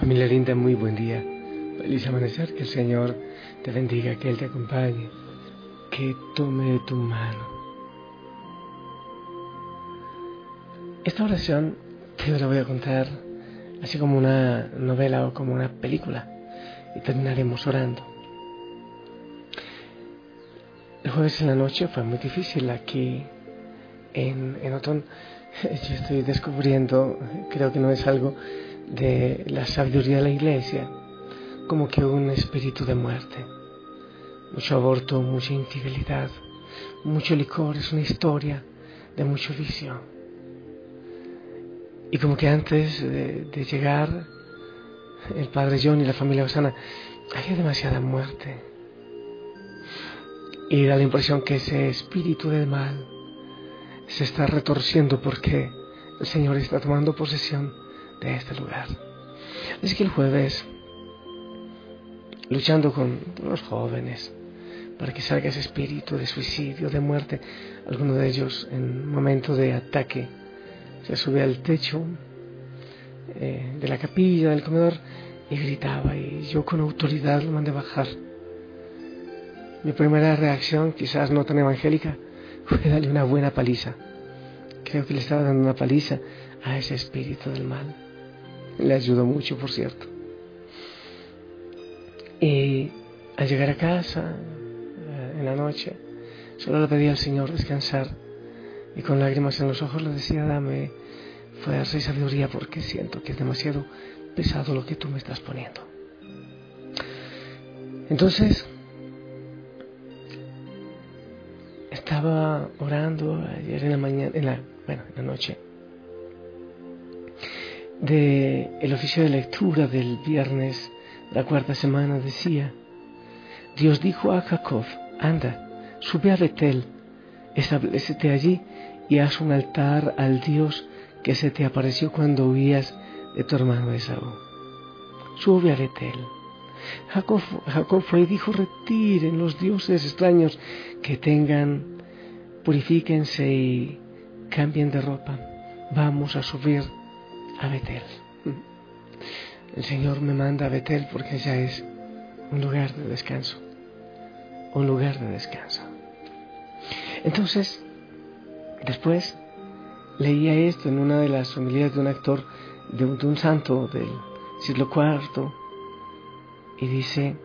Familia linda, muy buen día. Feliz amanecer, que el Señor te bendiga, que Él te acompañe, que tome tu mano. Esta oración te la voy a contar así como una novela o como una película y terminaremos orando. El jueves en la noche fue muy difícil aquí en, en Otón. Yo estoy descubriendo, creo que no es algo de la sabiduría de la iglesia, como que un espíritu de muerte. Mucho aborto, mucha infidelidad, mucho licor, es una historia de mucho vicio. Y como que antes de, llegar el padre John y la familia Osana, había demasiada muerte. Y da la impresión que ese espíritu del mal se está retorciendo porque el Señor está tomando posesión de este lugar. Así que el jueves, luchando con los jóvenes, para que salga ese espíritu de suicidio, de muerte, alguno de ellos en momento de ataque se sube al techo eh, de la capilla, del comedor, y gritaba, y yo con autoridad lo mandé bajar. Mi primera reacción, quizás no tan evangélica, fue darle una buena paliza. Creo que le estaba dando una paliza a ese espíritu del mal. Le ayudó mucho, por cierto. Y al llegar a casa, eh, en la noche, solo le pedí al Señor descansar y con lágrimas en los ojos le decía, dame fuerza y sabiduría porque siento que es demasiado pesado lo que tú me estás poniendo. Entonces, estaba orando ayer en la mañana, en la, bueno, en la noche, de el oficio de lectura del viernes la cuarta semana decía, Dios dijo a Jacob, anda, sube a Betel, establecete allí y haz un altar al Dios que se te apareció cuando huías de tu hermano Esaú. Sube a Betel. Jacob, Jacob fue y dijo, retiren los dioses extraños que tengan, purifíquense y cambien de ropa. Vamos a subir a Betel. El Señor me manda a Betel porque ya es un lugar de descanso. Un lugar de descanso. Entonces, después leía esto en una de las familias de un actor, de un, de un santo del siglo IV, y dice,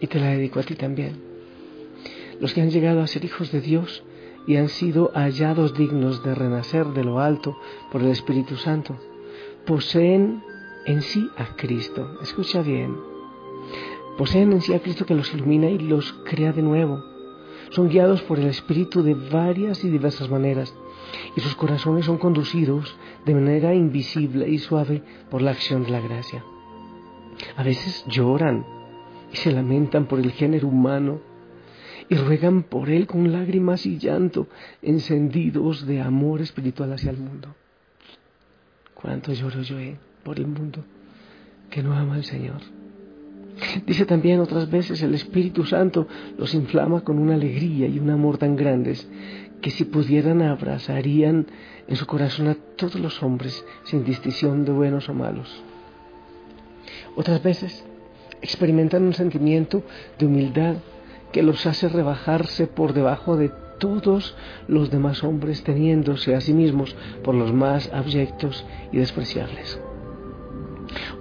y te la dedico a ti también, los que han llegado a ser hijos de Dios y han sido hallados dignos de renacer de lo alto por el Espíritu Santo, poseen en sí a Cristo. Escucha bien. Poseen en sí a Cristo que los ilumina y los crea de nuevo. Son guiados por el Espíritu de varias y diversas maneras y sus corazones son conducidos de manera invisible y suave por la acción de la gracia. A veces lloran y se lamentan por el género humano y ruegan por él con lágrimas y llanto encendidos de amor espiritual hacia el mundo. Cuánto lloro yo eh, por el mundo que no ama al Señor. Dice también otras veces el Espíritu Santo los inflama con una alegría y un amor tan grandes que si pudieran abrazarían en su corazón a todos los hombres sin distinción de buenos o malos. Otras veces experimentan un sentimiento de humildad que los hace rebajarse por debajo de todos los demás hombres teniéndose a sí mismos por los más abyectos y despreciables.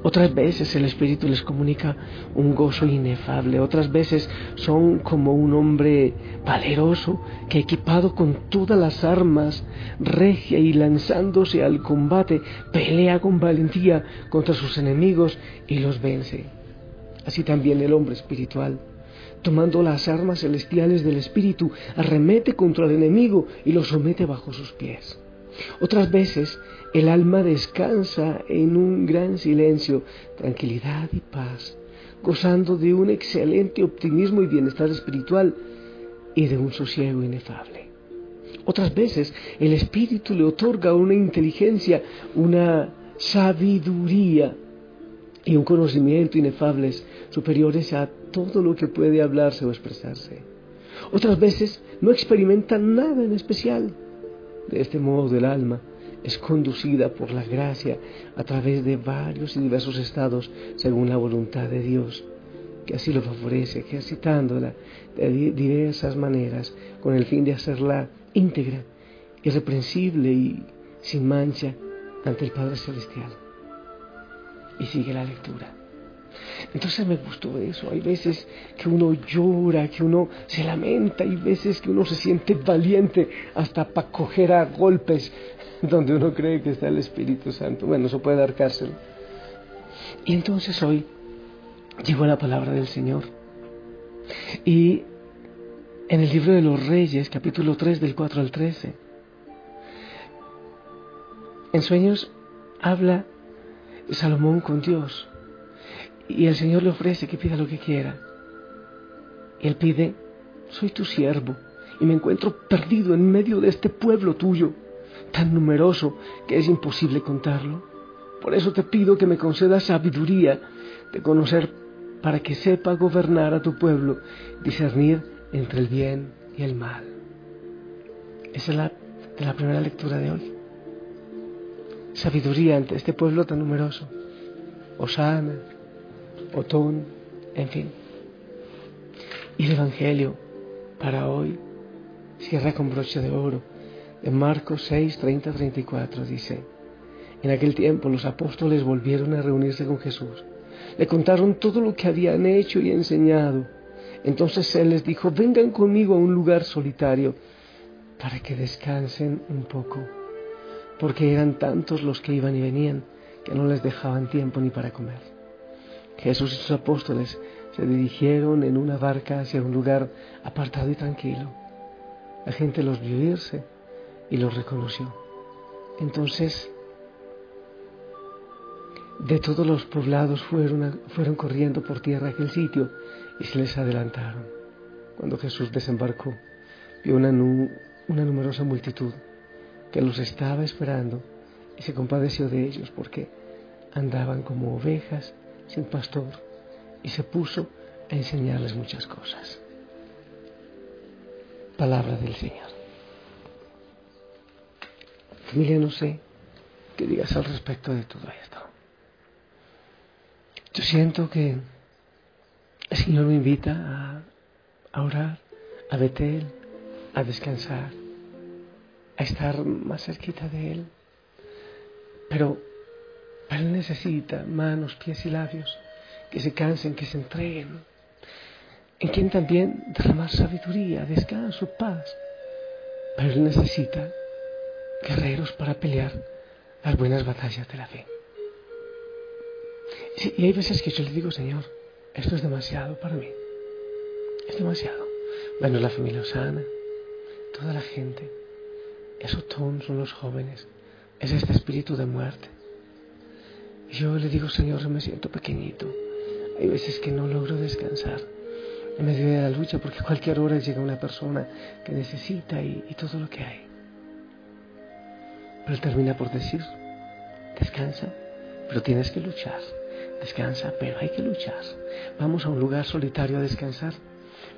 Otras veces el Espíritu les comunica un gozo inefable, otras veces son como un hombre valeroso que equipado con todas las armas, regia y lanzándose al combate, pelea con valentía contra sus enemigos y los vence. Así también el hombre espiritual tomando las armas celestiales del Espíritu, arremete contra el enemigo y lo somete bajo sus pies. Otras veces el alma descansa en un gran silencio, tranquilidad y paz, gozando de un excelente optimismo y bienestar espiritual y de un sosiego inefable. Otras veces el Espíritu le otorga una inteligencia, una sabiduría y un conocimiento inefables superiores a todo lo que puede hablarse o expresarse. Otras veces no experimentan nada en especial. De este modo el alma es conducida por la gracia a través de varios y diversos estados según la voluntad de Dios, que así lo favorece, ejercitándola de diversas maneras con el fin de hacerla íntegra, irreprensible y sin mancha ante el Padre Celestial. Y sigue la lectura. Entonces me gustó eso. Hay veces que uno llora, que uno se lamenta, hay veces que uno se siente valiente hasta para coger a golpes donde uno cree que está el Espíritu Santo. Bueno, eso puede dar cárcel. Y entonces hoy llegó la palabra del Señor. Y en el libro de los Reyes, capítulo 3, del 4 al 13, en sueños habla Salomón con Dios y el Señor le ofrece que pida lo que quiera. Y él pide, soy tu siervo y me encuentro perdido en medio de este pueblo tuyo, tan numeroso que es imposible contarlo. Por eso te pido que me concedas sabiduría de conocer para que sepa gobernar a tu pueblo, discernir entre el bien y el mal. Esa es la, de la primera lectura de hoy. Sabiduría ante este pueblo tan numeroso. Osana, Otón, en fin. Y el Evangelio para hoy cierra con broche de oro. En Marcos 6, 30, 34 dice, en aquel tiempo los apóstoles volvieron a reunirse con Jesús. Le contaron todo lo que habían hecho y enseñado. Entonces Él les dijo, vengan conmigo a un lugar solitario para que descansen un poco, porque eran tantos los que iban y venían que no les dejaban tiempo ni para comer. Jesús y sus apóstoles se dirigieron en una barca hacia un lugar apartado y tranquilo. La gente los vio irse y los reconoció. Entonces, de todos los poblados fueron, corriendo por tierra aquel sitio y se les adelantaron. Cuando Jesús desembarcó, vio una numerosa multitud que los estaba esperando y se compadeció de ellos porque andaban como ovejas sin pastor y se puso a enseñarles muchas cosas. Palabra del Señor. Familia, no sé qué digas al respecto de todo esto. Yo siento que el Señor me invita a, a orar, a Betel, a descansar, a estar más cerquita de Él. Pero él necesita manos, pies y labios que se cansen, que se entreguen, en quien también derramar sabiduría, descanso, paz. Pero Él necesita guerreros para pelear las buenas batallas de la fe. Y hay veces que yo le digo, Señor, esto es demasiado para mí. Es demasiado. Bueno, la familia Osana, toda la gente, esos son los jóvenes, es este espíritu de muerte yo le digo, Señor, me siento pequeñito. Hay veces que no logro descansar en medio de la lucha porque a cualquier hora llega una persona que necesita y, y todo lo que hay. Pero él termina por decir, descansa, pero tienes que luchar. Descansa, pero hay que luchar. Vamos a un lugar solitario a descansar,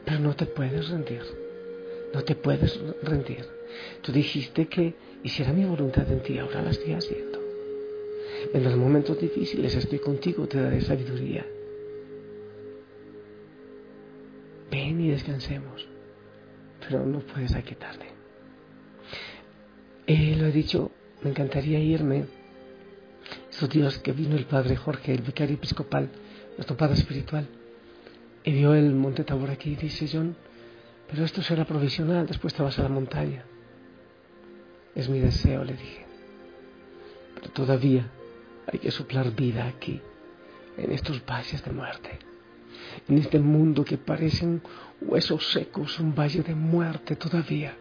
pero no te puedes rendir. No te puedes rendir. Tú dijiste que hiciera mi voluntad en ti, ahora la estoy haciendo. En los momentos difíciles estoy contigo, te daré sabiduría. Ven y descansemos, pero no puedes aquí tarde. Eh, lo he dicho, me encantaría irme. Estos días que vino el padre Jorge, el vicario episcopal, nuestro padre espiritual, y vio el monte Tabor aquí y dice, John, pero esto será provisional, después te vas a la montaña. Es mi deseo, le dije. Pero todavía hay que soplar vida aquí, en estos valles de muerte. En este mundo que parecen huesos secos, un valle de muerte todavía.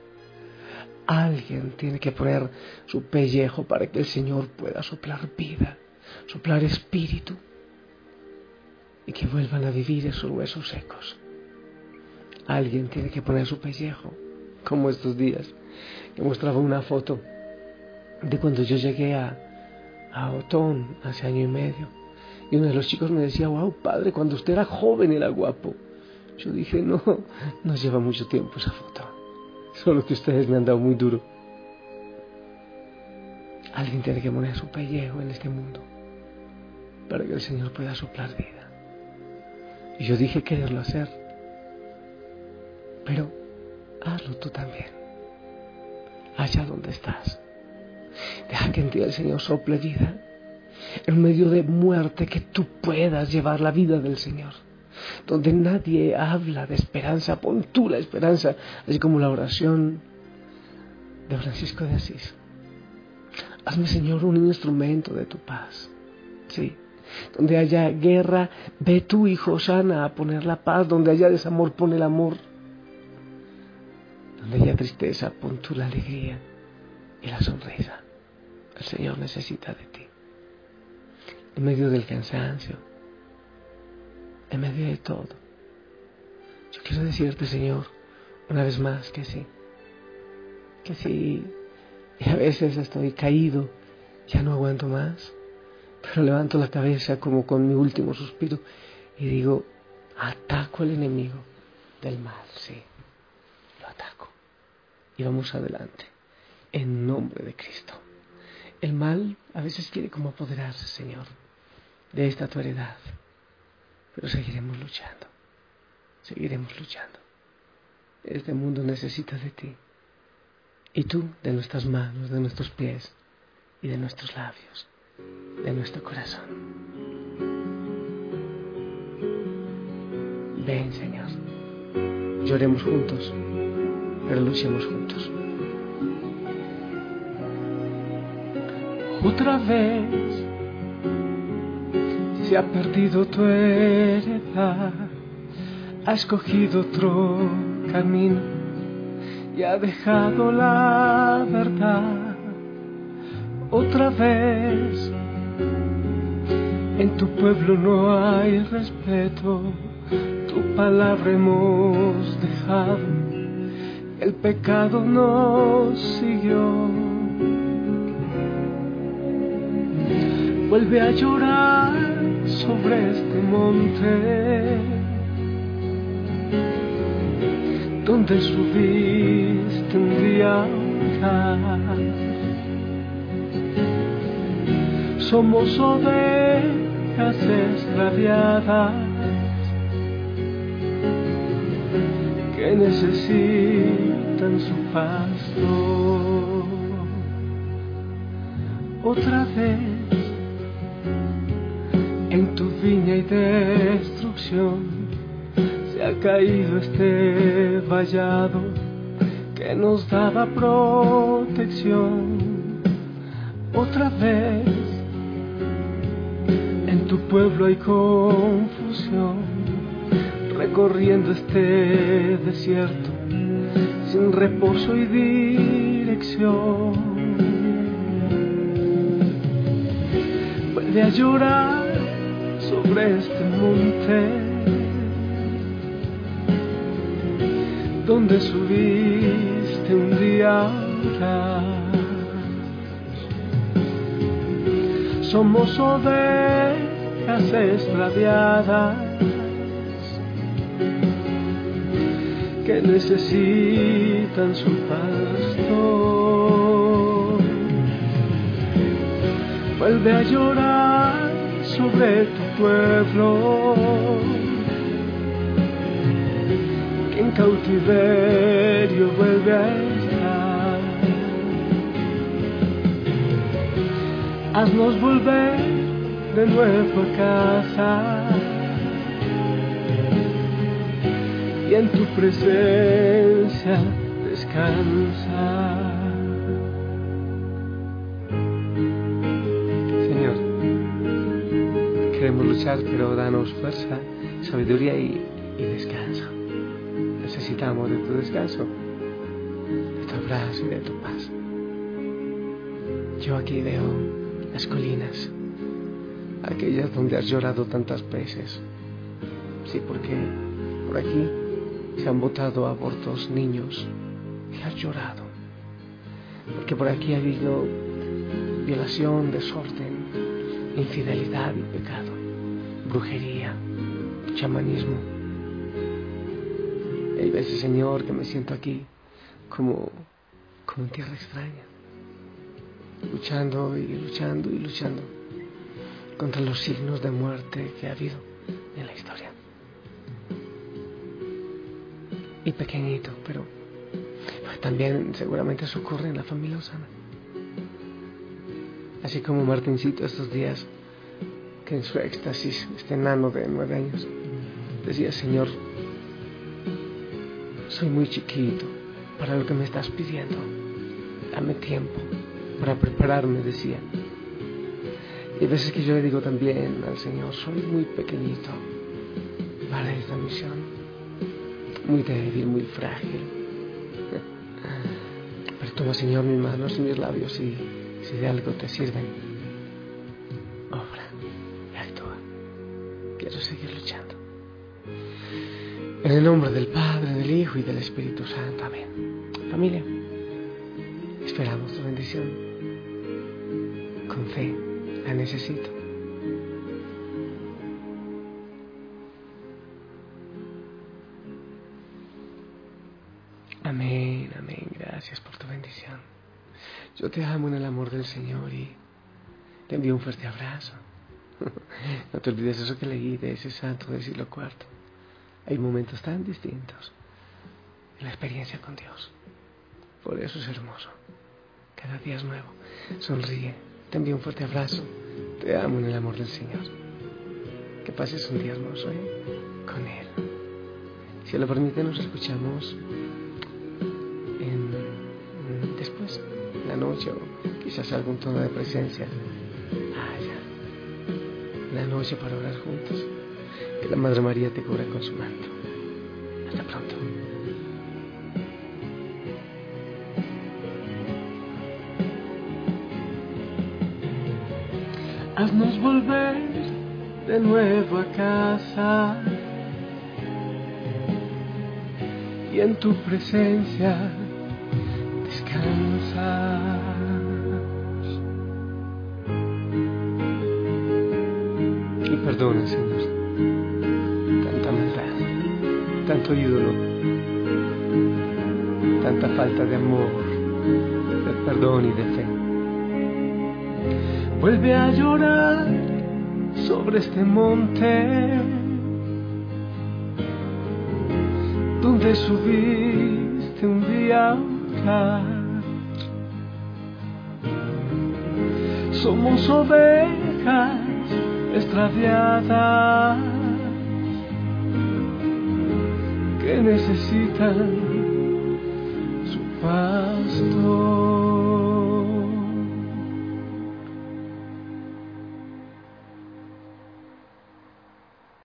Alguien tiene que poner su pellejo para que el Señor pueda soplar vida, soplar espíritu y que vuelvan a vivir esos huesos secos. Alguien tiene que poner su pellejo, como estos días, que mostraba una foto de cuando yo llegué a, a Otón hace año y medio. Y uno de los chicos me decía, wow, padre, cuando usted era joven era guapo. Yo dije, no, no lleva mucho tiempo esa foto. Solo que ustedes me han dado muy duro. Alguien tiene que poner su pellejo en este mundo para que el Señor pueda soplar vida. Y yo dije quererlo hacer, pero hazlo tú también, allá donde estás. Deja que en ti el Señor sople vida, en medio de muerte, que tú puedas llevar la vida del Señor. Donde nadie habla de esperanza, pon tú la esperanza, así como la oración de Francisco de Asís. Hazme, Señor, un instrumento de tu paz. Sí. Donde haya guerra, ve tú, hijo sana, a poner la paz. Donde haya desamor, pon el amor. Donde haya tristeza, pon tú la alegría y la sonrisa. El Señor necesita de ti. En medio del cansancio, en medio de todo. Yo quiero decirte, Señor, una vez más que sí. Que sí. Y a veces estoy caído, ya no aguanto más. Pero levanto la cabeza como con mi último suspiro y digo, ataco al enemigo del mal, sí. Lo ataco. Y vamos adelante. En nombre de Cristo. El mal a veces quiere como apoderarse, Señor, de esta tu heredad. Pero seguiremos luchando. Seguiremos luchando. Este mundo necesita de ti. Y tú de nuestras manos, de nuestros pies y de nuestros labios, de nuestro corazón. Ven, Señor. Lloremos juntos, pero luchemos juntos. Otra vez se ha perdido tu heredad, ha escogido otro camino y ha dejado la verdad. Otra vez en tu pueblo no hay respeto, tu palabra hemos dejado, el pecado nos siguió. Vuelve a llorar sobre este monte donde subiste un día Somos ovejas extraviadas que necesitan su pasto. Otra vez y destrucción se ha caído este vallado que nos daba protección. Otra vez en tu pueblo hay confusión, recorriendo este desierto sin reposo y dirección. Vuelve a llorar sobre este monte donde subiste un día Somos ovejas extraviadas que necesitan su pasto. Vuelve a llorar sobre tu pueblo que en cautiverio vuelve a estar. Haznos volver de nuevo a casa y en tu presencia descansa. Luchar, pero danos fuerza, sabiduría y, descanso. Necesitamos de tu descanso, de tu abrazo y de tu paz. Yo aquí veo las colinas, aquellas donde has llorado tantas veces. Sí, porque por aquí se han botado abortos niños y has llorado. Porque por aquí ha habido violación, desorden, infidelidad y pecado, brujería, chamanismo. hay veces, Señor, que me siento aquí como, como en tierra extraña. luchando y luchando y luchando contra los signos de muerte que ha habido en la historia. Y pequeñito, pero también seguramente eso ocurre en la familia Osana. Así como Martincito estos días, en su éxtasis, este enano de nueve años, decía, Señor, soy muy chiquito para lo que me estás pidiendo. Dame tiempo para prepararme, decía. Y a veces que yo le digo también al Señor, soy muy pequeñito para esta misión, muy débil, muy frágil. Pero toma, Señor, mis manos y mis labios y si de algo te sirven, Quiero seguir luchando. En el nombre del Padre, del Hijo y del Espíritu Santo. Amén. Familia, esperamos tu bendición. Con fe la necesito. Amén, amén. Gracias por tu bendición. Yo te amo en el amor del Señor y te envío un fuerte abrazo. No te olvides eso que leí de ese santo del siglo IV. Hay momentos tan distintos en la experiencia con Dios. Por eso es hermoso. Cada día es nuevo. Sonríe, te envío un fuerte abrazo. Te amo en el amor del Señor. Que pases un día hermoso ¿eh? con Él. Si lo permite, nos escuchamos después, en la noche o quizás algún tono de presencia. La noche para orar juntos. Que la Madre María te cubra con su manto. Hasta pronto. haznos volver de nuevo a casa y en tu presencia descansar. Ídolo, tanta falta de amor, de perdón y de fe. Vuelve a llorar sobre este monte donde subiste un día a Somos ovejas extraviadas que necesitan su pasto.